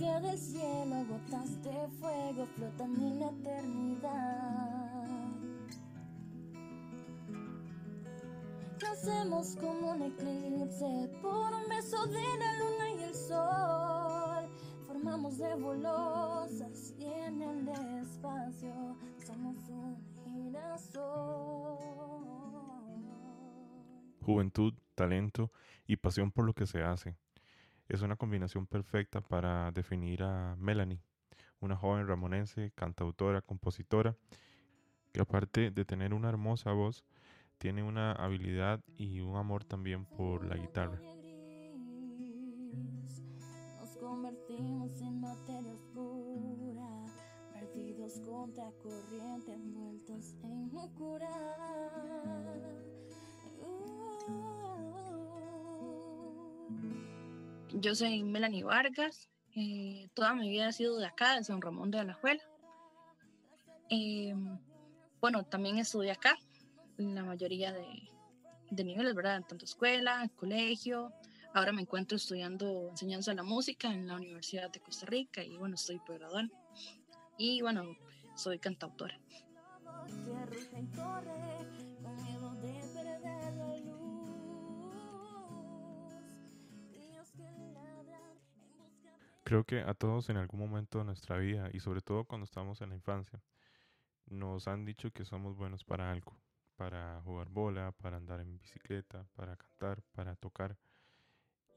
del cielo, gotas de fuego flotan en la eternidad. Nacemos como un eclipse por un beso de la luna y el sol. Formamos nebulosas y en el espacio somos un girasol. Juventud, talento y pasión por lo que se hace. Es una combinación perfecta para definir a Melanie, una joven ramonense, cantautora, compositora, que aparte de tener una hermosa voz, tiene una habilidad y un amor también por la guitarra. Nos convertimos en materia oscura, perdidos contra corriente, envueltos en locura. Yo soy Melanie Vargas. eh, toda mi vida ha sido de acá, de San Ramón de Alajuela. Eh, bueno, también estudié acá, la mayoría de, de niveles, ¿verdad? Tanto escuela, colegio. Ahora me encuentro estudiando enseñanza de la música en la Universidad de Costa Rica y bueno, estoy por graduar. Y bueno, soy cantautora. Creo que a todos en algún momento de nuestra vida y sobre todo cuando estamos en la infancia, nos han dicho que somos buenos para algo, para jugar bola, para andar en bicicleta, para cantar, para tocar.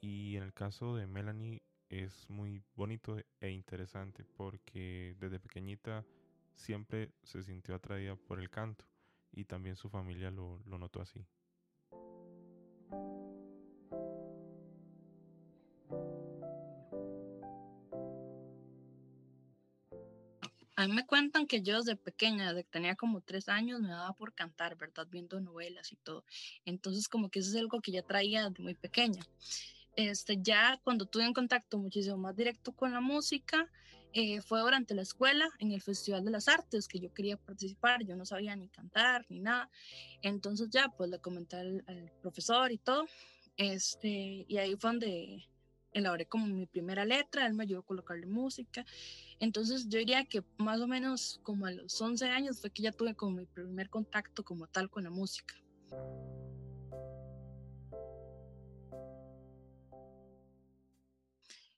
Y en el caso de Melanie es muy bonito e interesante porque desde pequeñita siempre se sintió atraída por el canto y también su familia lo, lo notó así. A mí me cuentan que yo desde pequeña, desde que tenía como tres años, me daba por cantar, ¿verdad? Viendo novelas y todo. Entonces, como que eso es algo que ya traía de muy pequeña. Este, ya cuando tuve un contacto muchísimo más directo con la música, eh, fue durante la escuela, en el Festival de las Artes, que yo quería participar. Yo no sabía ni cantar ni nada. Entonces, ya, pues le comenté al, al profesor y todo. Este, y ahí fue donde elaboré como mi primera letra, él me ayudó a colocarle música. Entonces yo diría que más o menos como a los 11 años fue que ya tuve como mi primer contacto como tal con la música.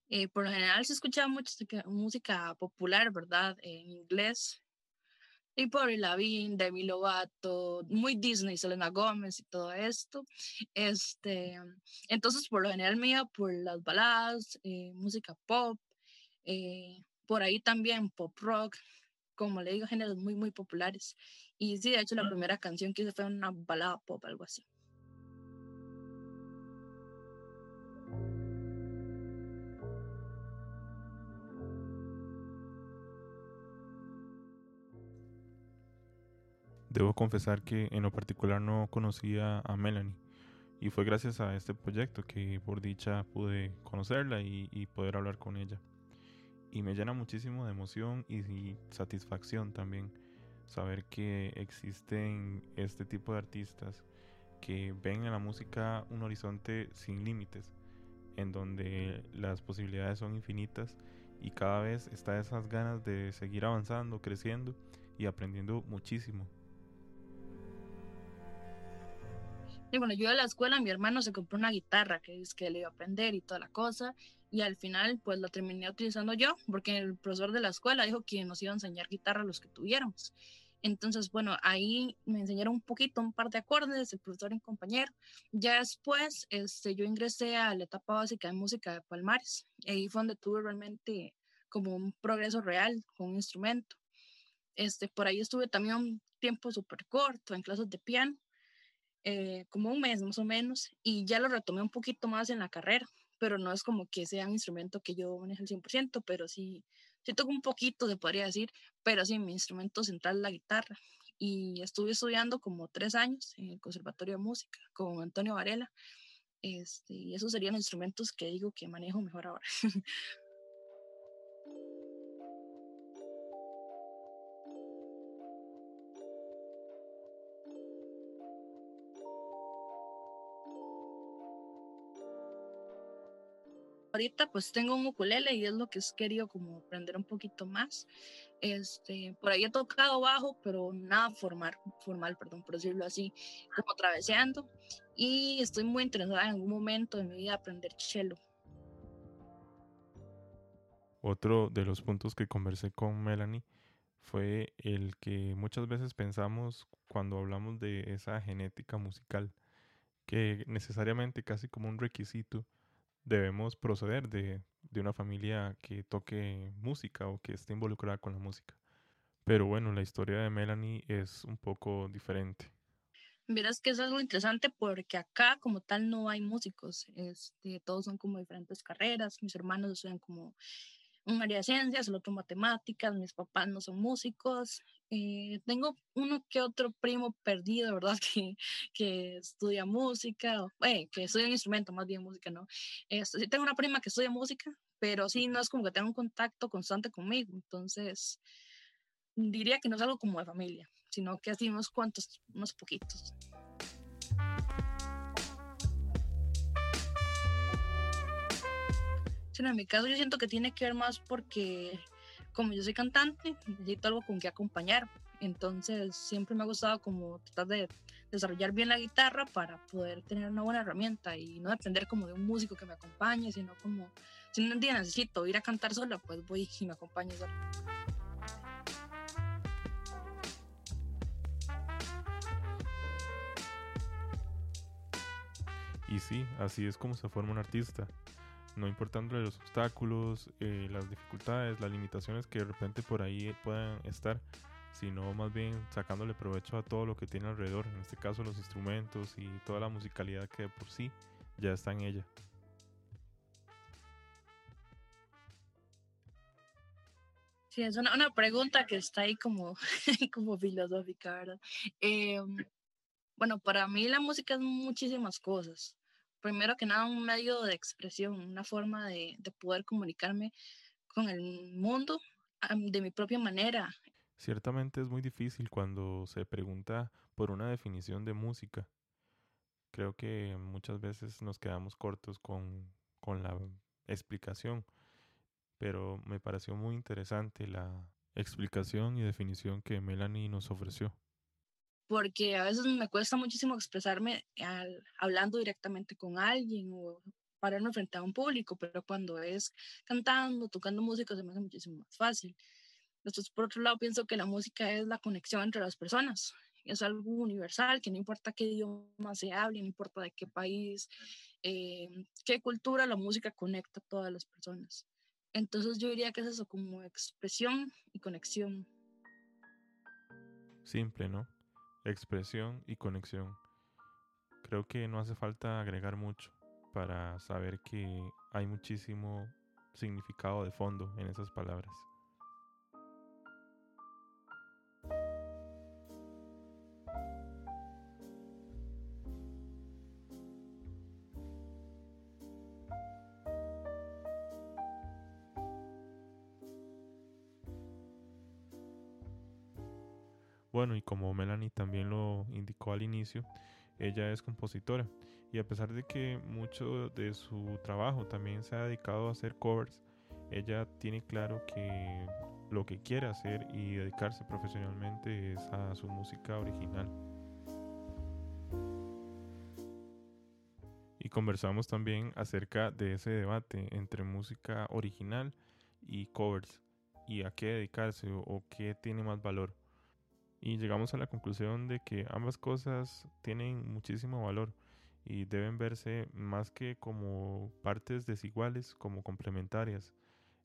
Eh, por lo general se escuchaba mucha música popular, ¿verdad? En inglés. Y por Lavigne, Demi Lovato, muy Disney, Selena Gómez y todo esto. Este, entonces, por lo general me iba por las baladas, eh, música pop, eh, por ahí también pop rock, como le digo, géneros muy, muy populares. Y sí, de hecho, la primera canción que hice fue una balada pop, algo así. Debo confesar que en lo particular no conocía a Melanie y fue gracias a este proyecto que por dicha pude conocerla y, y poder hablar con ella. Y me llena muchísimo de emoción y, satisfacción también saber que existen este tipo de artistas que ven en la música un horizonte sin límites, en donde las posibilidades son infinitas y cada vez está esas ganas de seguir avanzando, creciendo y aprendiendo muchísimo. Y bueno, yo de la escuela, mi hermano se compró una guitarra que es que le iba a aprender y toda la cosa. Y al final, pues la terminé utilizando yo, porque el profesor de la escuela dijo que nos iba a enseñar guitarra a los que tuviéramos. Entonces, bueno, ahí me enseñaron un poquito, un par de acordes, el profesor y un compañero. Ya después, este, yo ingresé a la etapa básica de música de Palmares. Ahí fue donde tuve realmente como un progreso real con un instrumento. Este, por ahí estuve también un tiempo súper corto en clases de piano eh, como un mes más o menos, y ya lo retomé un poquito más en la carrera, pero no es como que sea un instrumento que yo maneje al 100%, pero sí, sí toco un poquito, se podría decir, pero sí, mi instrumento central es la guitarra. Y estuve estudiando como tres años en el Conservatorio de Música con Antonio Varela, este, y esos serían los instrumentos que digo que manejo mejor ahora. Ahorita pues tengo un ukulele y es lo que he querido como aprender un poquito más. Este, por ahí he tocado bajo, pero nada formal, formal, perdón, por decirlo así, como traveseando. Y estoy muy interesada en algún momento de mi vida aprender cello. Otro de los puntos que conversé con Melanie fue el que muchas veces pensamos cuando hablamos de esa genética musical, que necesariamente casi como un requisito debemos proceder de, una familia que toque música o que esté involucrada con la música. Pero bueno, la historia de Melanie es un poco diferente. Verás que es algo interesante porque acá como tal no hay músicos, este, todos son como diferentes carreras, mis hermanos estudian como un área de ciencias, el otro matemáticas, mis papás no son músicos. Eh, tengo uno que otro primo perdido, ¿verdad? Que, que estudia música, eh, que estudia un instrumento, más bien música, ¿no? Este, sí tengo una prima que estudia música, pero sí no es como que tenga un contacto constante conmigo, entonces diría que no es algo como de familia, sino que así unos cuantos, unos poquitos. en mi caso yo siento que tiene que ver más porque como yo soy cantante, necesito algo con que acompañar. Entonces siempre me ha gustado como tratar de desarrollar bien la guitarra para poder tener una buena herramienta y no depender como de un músico que me acompañe, sino como si un día necesito ir a cantar sola, pues voy y me acompaño sola. Y sí, así es como se forma un artista no importando los obstáculos, eh, las dificultades, las limitaciones que de repente por ahí puedan estar, sino más bien sacándole provecho a todo lo que tiene alrededor, en este caso los instrumentos y toda la musicalidad que por sí ya está en ella. Sí, es una, una pregunta que está ahí como, como filosófica, ¿verdad? Em, bueno, para mí la música es muchísimas cosas primero que nada un medio de expresión, una forma de, poder comunicarme con el mundo de mi propia manera. Ciertamente es muy difícil cuando se pregunta por una definición de música. Creo que muchas veces nos quedamos cortos con, con la explicación, pero me pareció muy interesante la explicación y definición que Melanie nos ofreció porque a veces me cuesta muchísimo expresarme al, hablando directamente con alguien o pararme frente a un público, pero cuando es cantando, tocando música, se me hace muchísimo más fácil. Entonces, por otro lado, pienso que la música es la conexión entre las personas. Es algo universal, que no importa qué idioma se hable, no importa de qué país, eh, qué cultura, la música conecta a todas las personas. Entonces yo diría que es eso, como expresión y conexión. Simple, ¿no? Expresión y conexión. Creo que no hace falta agregar mucho para saber que hay muchísimo significado de fondo en esas palabras. Bueno, y como Melanie también lo indicó al inicio, ella es compositora y a pesar de que mucho de su trabajo también se ha dedicado a hacer covers, ella tiene claro que lo que quiere hacer y dedicarse profesionalmente es a su música original. Y conversamos también acerca de ese debate entre música original y covers y a qué dedicarse o, qué tiene más valor y llegamos a la conclusión de que ambas cosas tienen muchísimo valor y deben verse más que como partes desiguales, como complementarias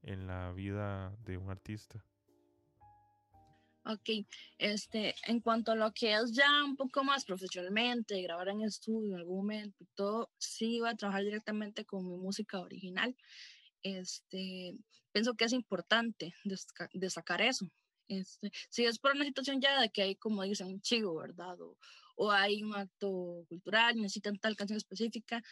en la vida de un artista. Ok, este, en cuanto a lo que es ya un poco más profesionalmente, grabar en estudio en algún momento y todo, sí iba a trabajar directamente con mi música original. Este, pienso que es importante destacar eso, este, si es por una situación ya de que hay, como dicen, un chivo, ¿verdad? O, hay un acto cultural, necesitan tal canción específica.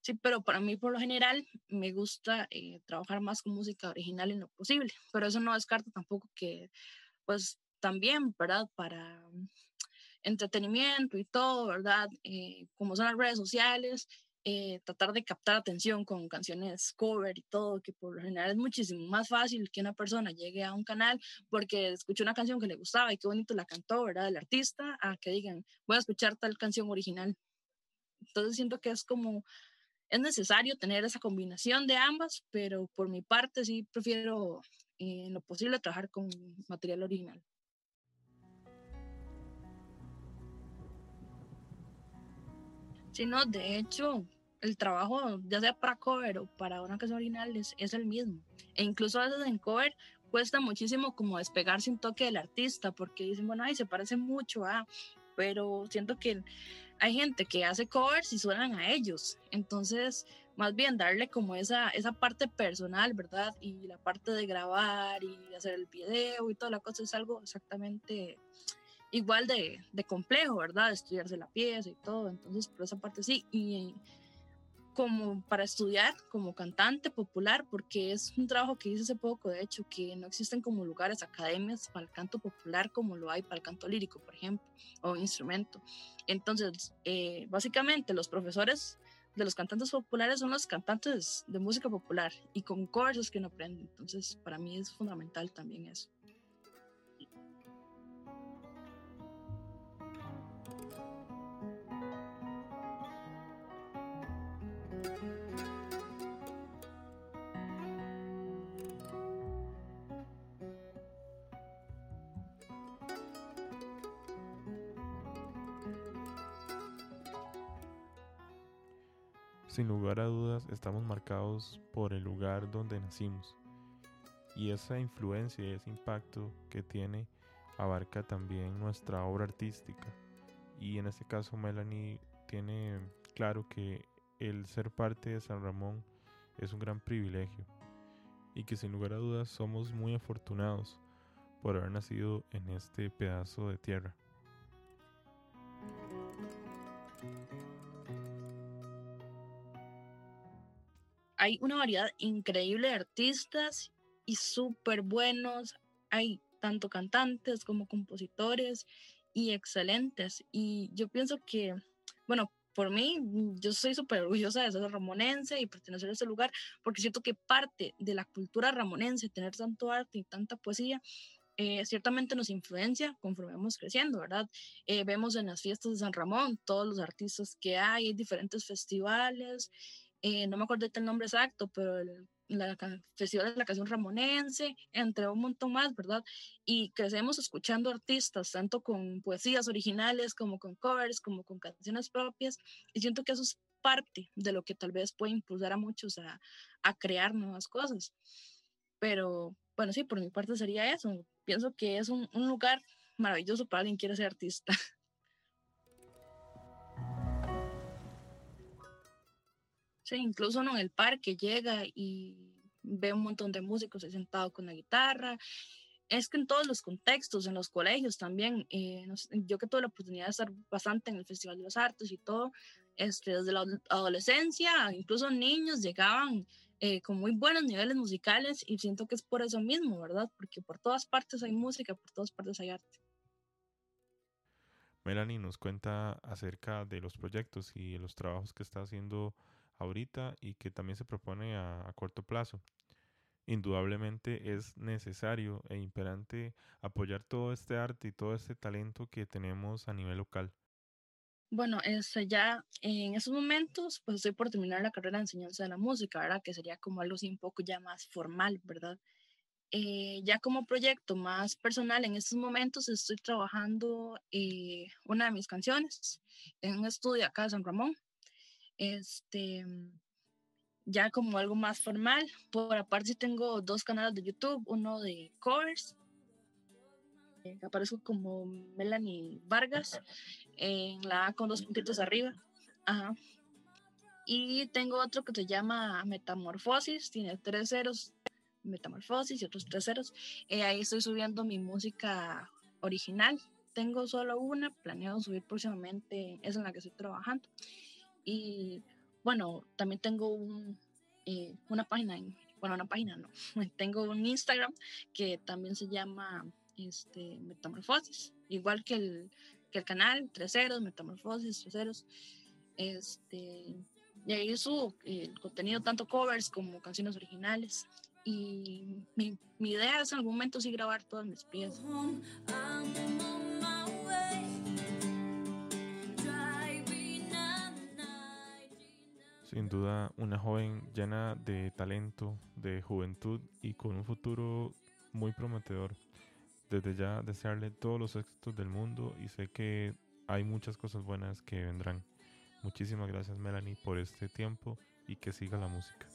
Sí, pero para mí, por lo general, me gusta eh, trabajar más con música original en lo posible. Pero eso no descarta tampoco que, pues, también, ¿verdad? Para entretenimiento y todo, ¿verdad? Eh, como son las redes sociales, eh, tratar de captar atención con canciones cover y todo, que por lo general es muchísimo más fácil que una persona llegue a un canal porque escuchó una canción que le gustaba y qué bonito la cantó, ¿verdad? El artista, a que digan, voy a escuchar tal canción original. Entonces siento que es como, es necesario tener esa combinación de ambas, pero por mi parte sí prefiero eh, en lo posible trabajar con material original. Sí, no, de hecho, el trabajo, ya sea para cover o para una canción original, es, es, el mismo. E incluso a veces en cover cuesta muchísimo como despegarse un toque del artista, porque dicen, bueno, ay, se parece mucho a, pero siento que hay gente que hace covers y suenan a ellos. Entonces, más bien darle como esa, esa parte personal, ¿verdad? Y la parte de grabar y hacer el video y toda la cosa es algo exactamente igual de, de, complejo, ¿verdad? Estudiarse la pieza y todo, entonces por esa parte sí, y como para estudiar como cantante popular, porque es un trabajo que hice hace poco, de hecho, que no existen como lugares, academias para el canto popular como lo hay para el canto lírico, por ejemplo, o instrumento. Entonces, eh, básicamente los profesores de los cantantes populares son los cantantes de música popular y con covers que no aprenden, entonces para mí es fundamental también eso. Sin lugar a dudas, estamos marcados por el lugar donde nacimos. Y esa influencia y ese impacto que tiene abarca también nuestra obra artística. Y en este caso Melanie tiene claro que el ser parte de San Ramón es un gran privilegio y que sin lugar a dudas somos muy afortunados por haber nacido en este pedazo de tierra. Hay una variedad increíble de artistas y súper buenos. Hay tanto cantantes como compositores y excelentes. Y yo pienso que, bueno, por mí, yo soy súper orgullosa de ser ramonense y pertenecer a ese lugar, porque siento que parte de la cultura ramonense, tener tanto arte y tanta poesía, eh, ciertamente nos influencia conforme vamos creciendo, ¿verdad? Eh, vemos en las fiestas de San Ramón todos los artistas que hay, hay diferentes festivales eh, no me acuerdo el nombre exacto, pero el, la Festival de la Canción Ramonense, entre un montón más, ¿verdad? Y crecemos escuchando artistas, tanto con poesías originales como con covers, como con canciones propias, y siento que eso es parte de lo que tal vez puede impulsar a muchos a, a crear nuevas cosas. Pero bueno, sí, por mi parte sería eso. Pienso que es un, un lugar maravilloso para alguien que quiere ser artista. Sí, incluso uno en el parque llega y ve un montón de músicos sentados con la guitarra. Es que en todos los contextos, en los colegios también, eh, yo que tuve la oportunidad de estar bastante en el Festival de las Artes y todo, este, desde la adolescencia, incluso niños llegaban eh, con muy buenos niveles musicales y siento que es por eso mismo, ¿verdad? Porque por todas partes hay música, por todas partes hay arte. Melanie nos cuenta acerca de los proyectos y los trabajos que está haciendo ahorita y que también se propone a, corto plazo. Indudablemente es necesario e imperante apoyar todo este arte y todo este talento que tenemos a nivel local. Bueno, este, ya en esos momentos, pues estoy por terminar la carrera de enseñanza de la música, ¿verdad? Que sería como algo así un poco ya más formal, ¿verdad? Eh, ya como proyecto más personal, en estos momentos estoy trabajando eh, una de mis canciones en un estudio acá de San Ramón, este, ya como algo más formal. Por aparte tengo dos canales de YouTube, uno de covers, eh, aparezco como Melanie Vargas, en la A con dos puntitos arriba. Y tengo otro que se llama Metamorfosis, tiene tres ceros, Metamorfosis y otros tres ceros. Eh, ahí estoy subiendo mi música original. Tengo solo una, planeo subir próximamente, es en la que estoy trabajando. Y bueno, también tengo un, eh, una página, bueno, una página no, tengo un Instagram que también se llama este, Metamorfosis, igual que el, que el canal, Tres Ceros, Metamorfosis, Tres Ceros. Este, Y ahí subo el contenido, tanto covers como canciones originales. Y mi, mi idea es en algún momento sí grabar todas mis piezas. Sin duda, una joven llena de talento, de juventud y con un futuro muy prometedor. Desde ya desearle todos los éxitos del mundo y sé que hay muchas cosas buenas que vendrán. Muchísimas gracias Melanie por este tiempo y que siga la música.